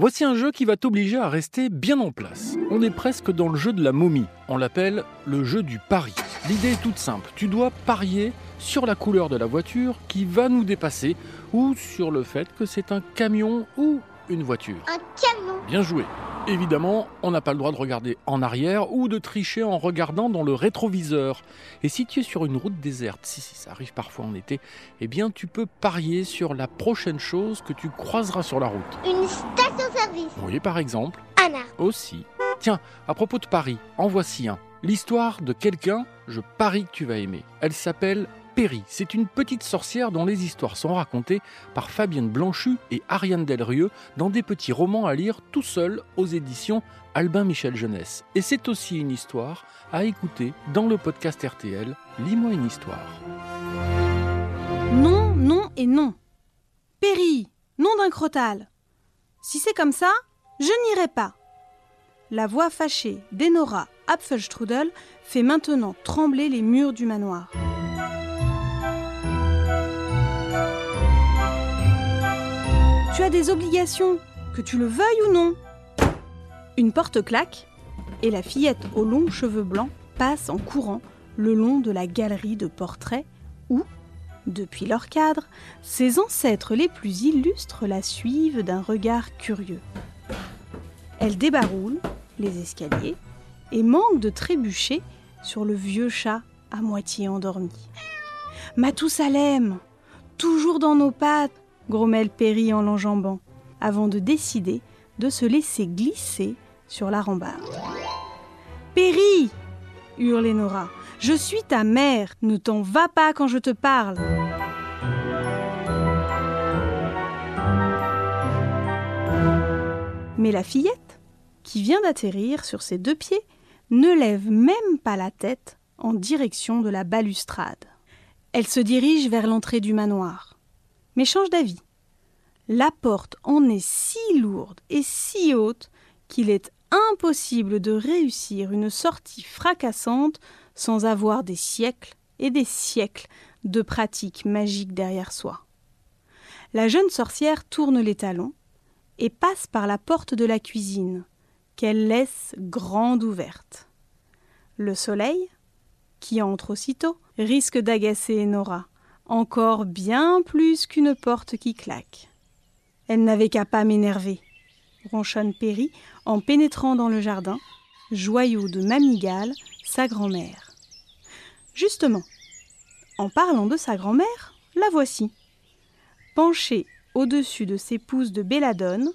Voici un jeu qui va t'obliger à rester bien en place. On est presque dans le jeu de la momie. On l'appelle le jeu du pari. L'idée est toute simple. Tu dois parier sur la couleur de la voiture qui va nous dépasser ou sur le fait que c'est un camion ou une voiture. Un camion Bien joué. Évidemment, on n'a pas le droit de regarder en arrière ou de tricher en regardant dans le rétroviseur. Et si tu es sur une route déserte, si, si ça arrive parfois en été, eh bien tu peux parier sur la prochaine chose que tu croiseras sur la route. Une station-service Oui, par exemple, Un arbre aussi. Tiens, à propos de paris, en voici un. L'histoire de quelqu'un, je parie que tu vas aimer. Elle s'appelle Perry. C'est une petite sorcière dont les histoires sont racontées par Fabienne Blanchu et Ariane Delrieux dans des petits romans à lire tout seul aux éditions Albin Michel Jeunesse. Et c'est aussi une histoire à écouter dans le podcast RTL Lis-moi une histoire. Non, non et non. Péri, nom d'un crotal. Si c'est comme ça, je n'irai pas. La voix fâchée d'Enora Apfelstrudel fait maintenant trembler les murs du manoir. Des obligations, que tu le veuilles ou non. Une porte claque et la fillette aux longs cheveux blancs passe en courant le long de la galerie de portraits où, depuis leur cadre, ses ancêtres les plus illustres la suivent d'un regard curieux. Elle débaroule les escaliers et manque de trébucher sur le vieux chat à moitié endormi. Matousalem, toujours dans nos pattes, grommelle Perry en l'enjambant, avant de décider de se laisser glisser sur la rambarde. Perry hurle Nora. Je suis ta mère, ne t'en va pas quand je te parle. Mais la fillette, qui vient d'atterrir sur ses deux pieds, ne lève même pas la tête en direction de la balustrade. Elle se dirige vers l'entrée du manoir, mais change d'avis. La porte en est si lourde et si haute qu'il est impossible de réussir une sortie fracassante sans avoir des siècles et des siècles de pratiques magiques derrière soi. La jeune sorcière tourne les talons et passe par la porte de la cuisine, qu'elle laisse grande ouverte. Le soleil, qui entre aussitôt, risque d'agacer Nora, encore bien plus qu'une porte qui claque. Elle n'avait qu'à pas m'énerver, ronchonne Perry en pénétrant dans le jardin, joyau de Mamigale, sa grand-mère. Justement, en parlant de sa grand-mère, la voici. Penchée au-dessus de ses pousses de belladone,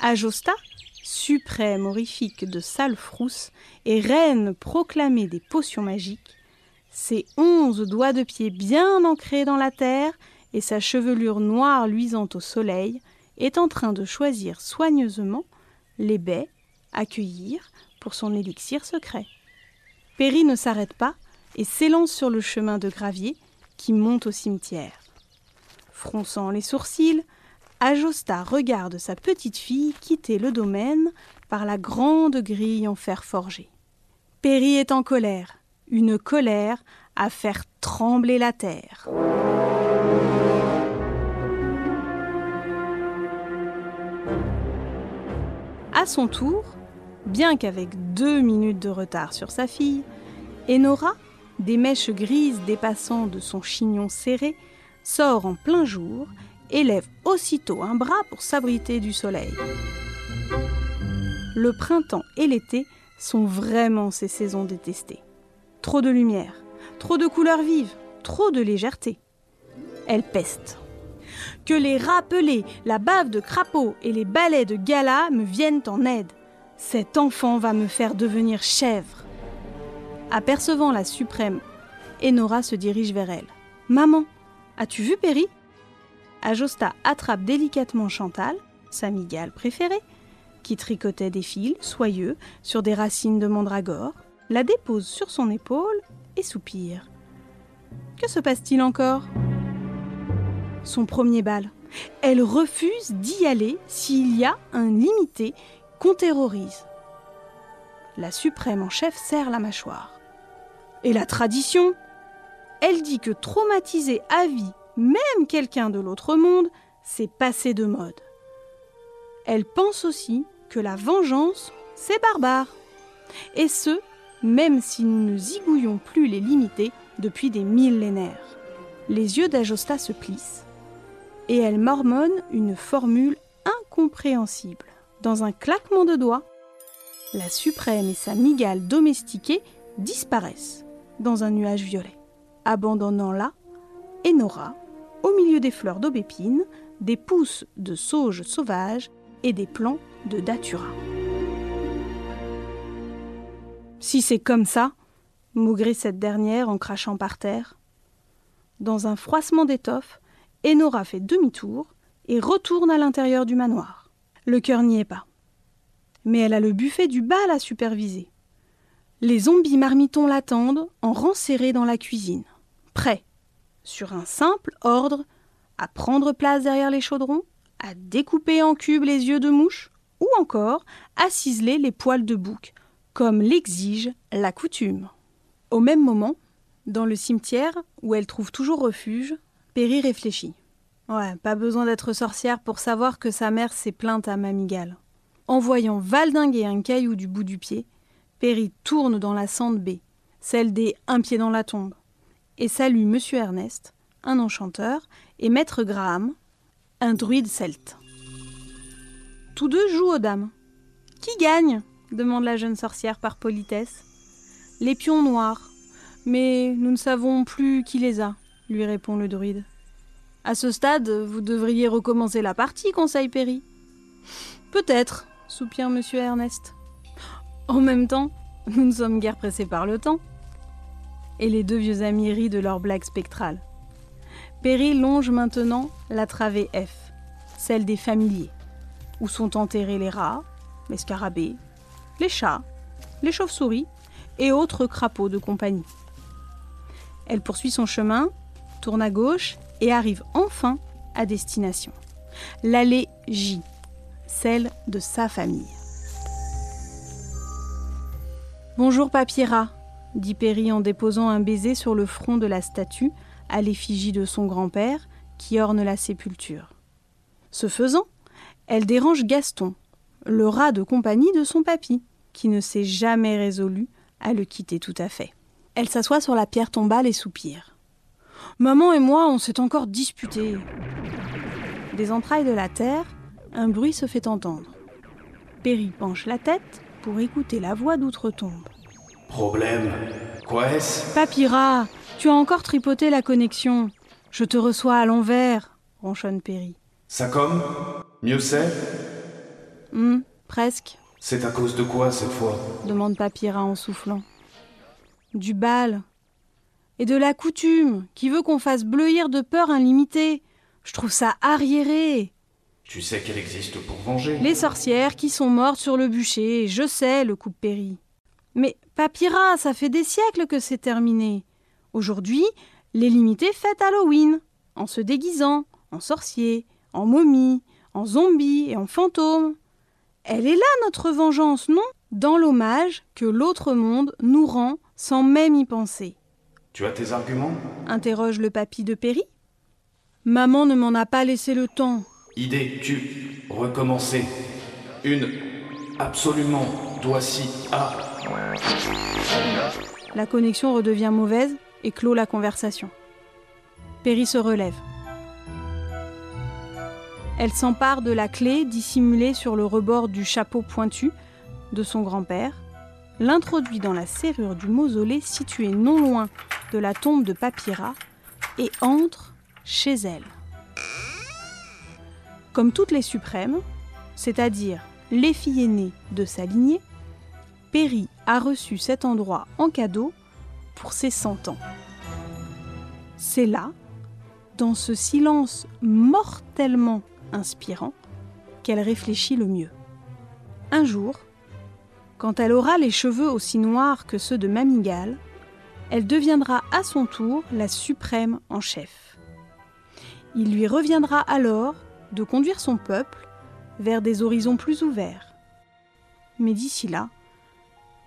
Ajosta, suprême horrifique de sale frousse et reine proclamée des potions magiques, ses onze doigts de pied bien ancrés dans la terre et sa chevelure noire luisante au soleil, est en train de choisir soigneusement les baies à cueillir pour son élixir secret. Perry ne s'arrête pas et s'élance sur le chemin de gravier qui monte au cimetière. Fronçant les sourcils, Ajosta regarde sa petite fille quitter le domaine par la grande grille en fer forgé. Perry est en colère, une colère à faire trembler la terre. À son tour, bien qu'avec deux minutes de retard sur sa fille, Enora, des mèches grises dépassant de son chignon serré, sort en plein jour et lève aussitôt un bras pour s'abriter du soleil. Le printemps et l'été sont vraiment ses saisons détestées. Trop de lumière, trop de couleurs vives, trop de légèreté. Elle peste. Que les rappelés, la bave de crapaud et les balais de gala me viennent en aide. Cet enfant va me faire devenir chèvre. Apercevant la suprême, Enora se dirige vers elle. Maman, as-tu vu Perry? Ajosta attrape délicatement Chantal, sa migale préférée, qui tricotait des fils soyeux sur des racines de mandragore, la dépose sur son épaule et soupire. Que se passe-t-il encore? Son premier bal. Elle refuse d'y aller s'il y a un limité qu'on terrorise. La suprême en chef serre la mâchoire. Et la tradition? Elle dit que traumatiser à vie même quelqu'un de l'autre monde, c'est passé de mode. elle pense aussi que la vengeance, c'est barbare. Et ce, même si nous ne zigouillons plus les limités depuis des millénaires. Les yeux d'Ajosta se plissent et elle mormonne une formule incompréhensible. Dans un claquement de doigts, la suprême et sa migale domestiquée disparaissent dans un nuage violet, abandonnant là Enora, au milieu des fleurs d'aubépine, des pousses de sauge sauvage et des plants de datura. Si c'est comme ça, maugrit cette dernière en crachant par terre. Dans un froissement d'étoffe, Enora fait demi-tour et retourne à l'intérieur du manoir. Le cœur n'y est pas. Mais elle a le buffet du bal à superviser. Les zombies marmitons l'attendent en rang dans la cuisine, prêts, sur un simple ordre, à prendre place derrière les chaudrons, à découper en cubes les yeux de mouche, ou encore à ciseler les poils de bouc, comme l'exige la coutume. Au même moment, dans le cimetière, où elle trouve toujours refuge, Perry réfléchit. Ouais, pas besoin d'être sorcière pour savoir que sa mère s'est plainte à Mamigale. En voyant valdinguer un caillou du bout du pied, Perry tourne dans la sande baie, celle des Un pied dans la tombe, et salue Monsieur Ernest, un enchanteur, et Maître Graham, un druide celte. Tous deux jouent aux dames. Qui gagne? Demande la jeune sorcière par politesse. Les pions noirs. Mais nous ne savons plus qui les a, lui répond le druide. À ce stade, vous devriez recommencer la partie, conseille Perry. Peut-être, soupire monsieur Ernest. En même temps, nous ne sommes guère pressés par le temps. Et les deux vieux amis rient de leur blague spectrale. Perry longe maintenant la travée F, celle des familiers, où sont enterrés les rats, les scarabées, les chats, les chauves-souris et autres crapauds de compagnie. Elle poursuit son chemin, tourne à gauche et arrive enfin à destination. L'allée J, celle de sa famille. Bonjour Papyra, dit Perry en déposant un baiser sur le front de la statue à l'effigie de son grand-père qui orne la sépulture. Ce faisant, elle dérange Gaston, le rat de compagnie de son papy, qui ne s'est jamais résolu à le quitter tout à fait. Elle s'assoit sur la pierre tombale et soupire. Maman et moi, on s'est encore disputés. Des entrailles de la terre, un bruit se fait entendre. Perry penche la tête pour écouter la voix d'outre-tombe. Problème Quoi est-ce? Papyra, tu as encore tripoté la connexion. Je te reçois à l'envers, ronchonne Perry. Ça comme? Mieux c'est? Hum, presque, C'est à cause de quoi cette fois demande Papyra en soufflant. Du bal. Et de la coutume, qui veut qu'on fasse bleuir de peur un limité? Je trouve ça arriéré. Tu sais qu'elle existe pour venger. Les sorcières qui sont mortes sur le bûcher, je sais, le coupe Perry. Mais Papyra, ça fait des siècles que c'est terminé. Aujourd'hui, les limités fêtent Halloween, en se déguisant, en sorcier, en momie, en zombie et en fantôme. Elle est là notre vengeance, non? Dans l'hommage que l'autre monde nous rend sans même y penser. Tu as tes arguments? Interroge le papy de Perry. Maman ne m'en a pas laissé le temps. Idée, tu recommencer. Une absolument doit-si à. La connexion redevient mauvaise et clôt la conversation. Perry se relève. Elle s'empare de la clé dissimulée sur le rebord du chapeau pointu de son grand-père, l'introduit dans la serrure du mausolée situé non loin de la tombe de Papyra et entre chez elle. Comme toutes les suprêmes, c'est-à-dire les filles aînées de sa lignée, Perry a reçu cet endroit en cadeau pour ses cent ans. C'est là, dans ce silence mortellement inspirant, qu'elle réfléchit le mieux. Un jour, quand elle aura les cheveux aussi noirs que ceux de Mamigale, elle deviendra à son tour la suprême en chef. Il lui reviendra alors de conduire son peuple vers des horizons plus ouverts. Mais d'ici là,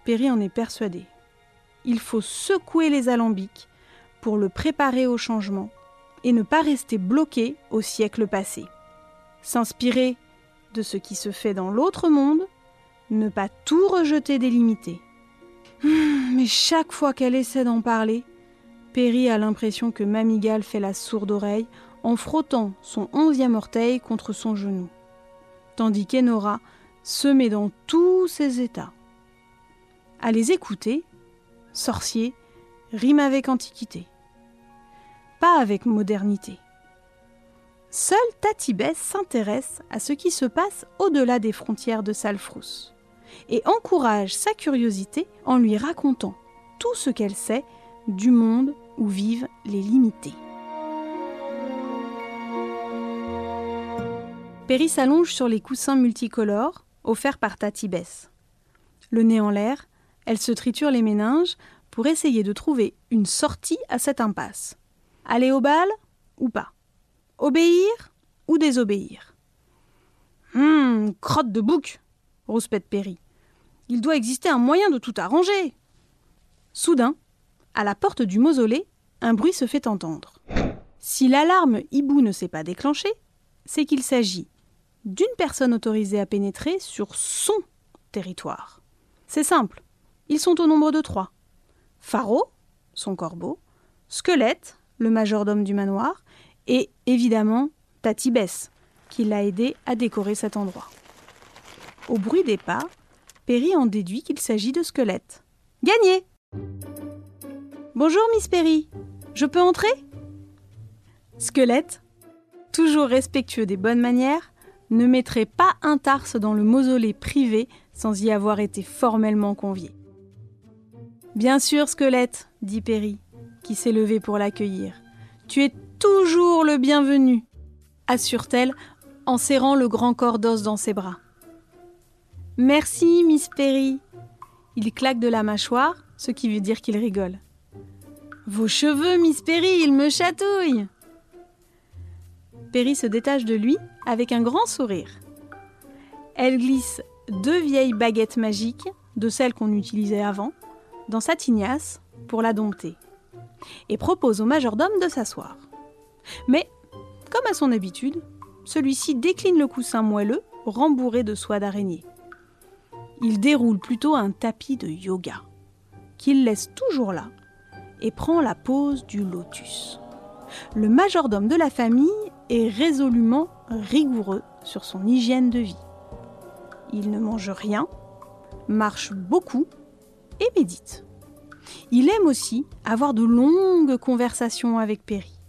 Perry en est persuadé. Il faut secouer les alambics pour le préparer au changement et ne pas rester bloqué au siècle passé. S'inspirer de ce qui se fait dans l'autre monde, ne pas tout rejeter délimité. Hum, mais chaque fois qu'elle essaie d'en parler, Perry a l'impression que Mamigal fait la sourde oreille en frottant son onzième orteil contre son genou, tandis qu'Enora se met dans tous ses états. À les écouter, sorcier rime avec antiquité, pas avec modernité. Seul Tatibès s'intéresse à ce qui se passe au-delà des frontières de Salfrous et encourage sa curiosité en lui racontant tout ce qu'elle sait du monde où vivent les limités. Perry s'allonge sur les coussins multicolores offerts par Tatibès. Le nez en l'air, elle se triture les méninges pour essayer de trouver une sortie à cette impasse. Aller au bal ou pas? Obéir ou désobéir Hum, crotte de bouc rouspète Perry. Il doit exister un moyen de tout arranger. Soudain, à la porte du mausolée, un bruit se fait entendre. Si l'alarme hibou ne s'est pas déclenchée, c'est qu'il s'agit d'une personne autorisée à pénétrer sur son territoire. C'est simple, ils sont au nombre de trois. Pharaon, son corbeau, Squelette, le majordome du manoir, et évidemment Tatibès, qui l'a aidé à décorer cet endroit. Au bruit des pas, Perry en déduit qu'il s'agit de Squelette. Gagné Bonjour Miss Perry, je peux entrer? Squelette, toujours respectueux des bonnes manières, ne mettrait pas un tarse dans le mausolée privé sans y avoir été formellement convié. Bien sûr, Squelette, dit Perry, qui s'est levé pour l'accueillir. Tu es toujours le bienvenu, assure-t-elle en serrant le grand corps d'os dans ses bras. Merci, Miss Perry. Il claque de la mâchoire, ce qui veut dire qu'il rigole. Vos cheveux, Miss Perry, ils me chatouillent. Perry se détache de lui avec un grand sourire. Elle glisse deux vieilles baguettes magiques, de celles qu'on utilisait avant, dans sa tignasse pour la dompter, et propose au majordome de s'asseoir. Mais, comme à son habitude, celui-ci décline le coussin moelleux rembourré de soie d'araignée. Il déroule plutôt un tapis de yoga, qu'il laisse toujours là, et prend la pose du lotus. Le majordome de la famille est résolument rigoureux sur son hygiène de vie. Il ne mange rien, marche beaucoup et médite. Il aime aussi avoir de longues conversations avec Perry,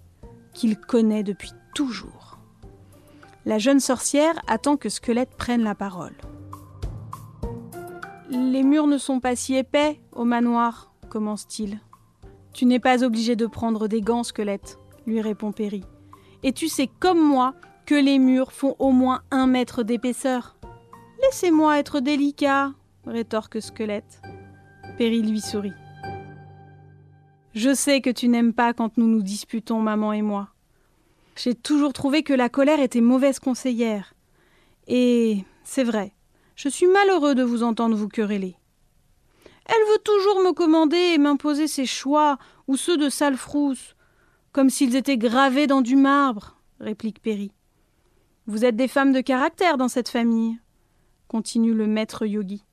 qu'il connaît depuis toujours. La jeune sorcière attend que Squelette prenne la parole. Les murs ne sont pas si épais au manoir, commence-t-il. Tu n'es pas obligé de prendre des gants, Squelette, lui répond Perry. Et tu sais comme moi que les murs font au moins un mètre d'épaisseur. Laissez-moi être délicat, rétorque Squelette. Perry lui sourit. Je sais que tu n'aimes pas quand nous nous disputons, maman et moi. J'ai toujours trouvé que la colère était mauvaise conseillère. Et c'est vrai, je suis malheureux de vous entendre vous quereller. Elle veut toujours me commander et m'imposer ses choix ou ceux de Salfrousse, comme s'ils étaient gravés dans du marbre, réplique Perry. Vous êtes des femmes de caractère dans cette famille, continue le maître yogi.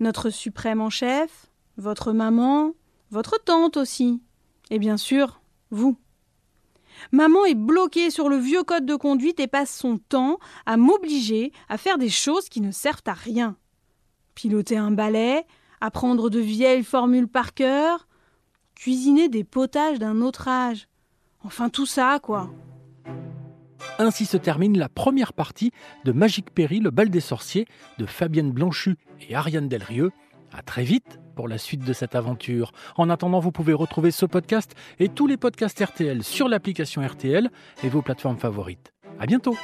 Notre suprême en chef, votre maman, votre tante aussi, et bien sûr, vous. Maman est bloquée sur le vieux code de conduite et passe son temps à m'obliger à faire des choses qui ne servent à rien. Piloter un balai, apprendre de vieilles formules par cœur, cuisiner des potages d'un autre âge. Enfin tout ça, quoi. Ainsi se termine la première partie de Magique Perry, le bal des sorciers, de Fabienne Blanchu et Ariane Delrieux. À très vite pour la suite de cette aventure. En attendant, vous pouvez retrouver ce podcast et tous les podcasts RTL sur l'application RTL et vos plateformes favorites. À bientôt!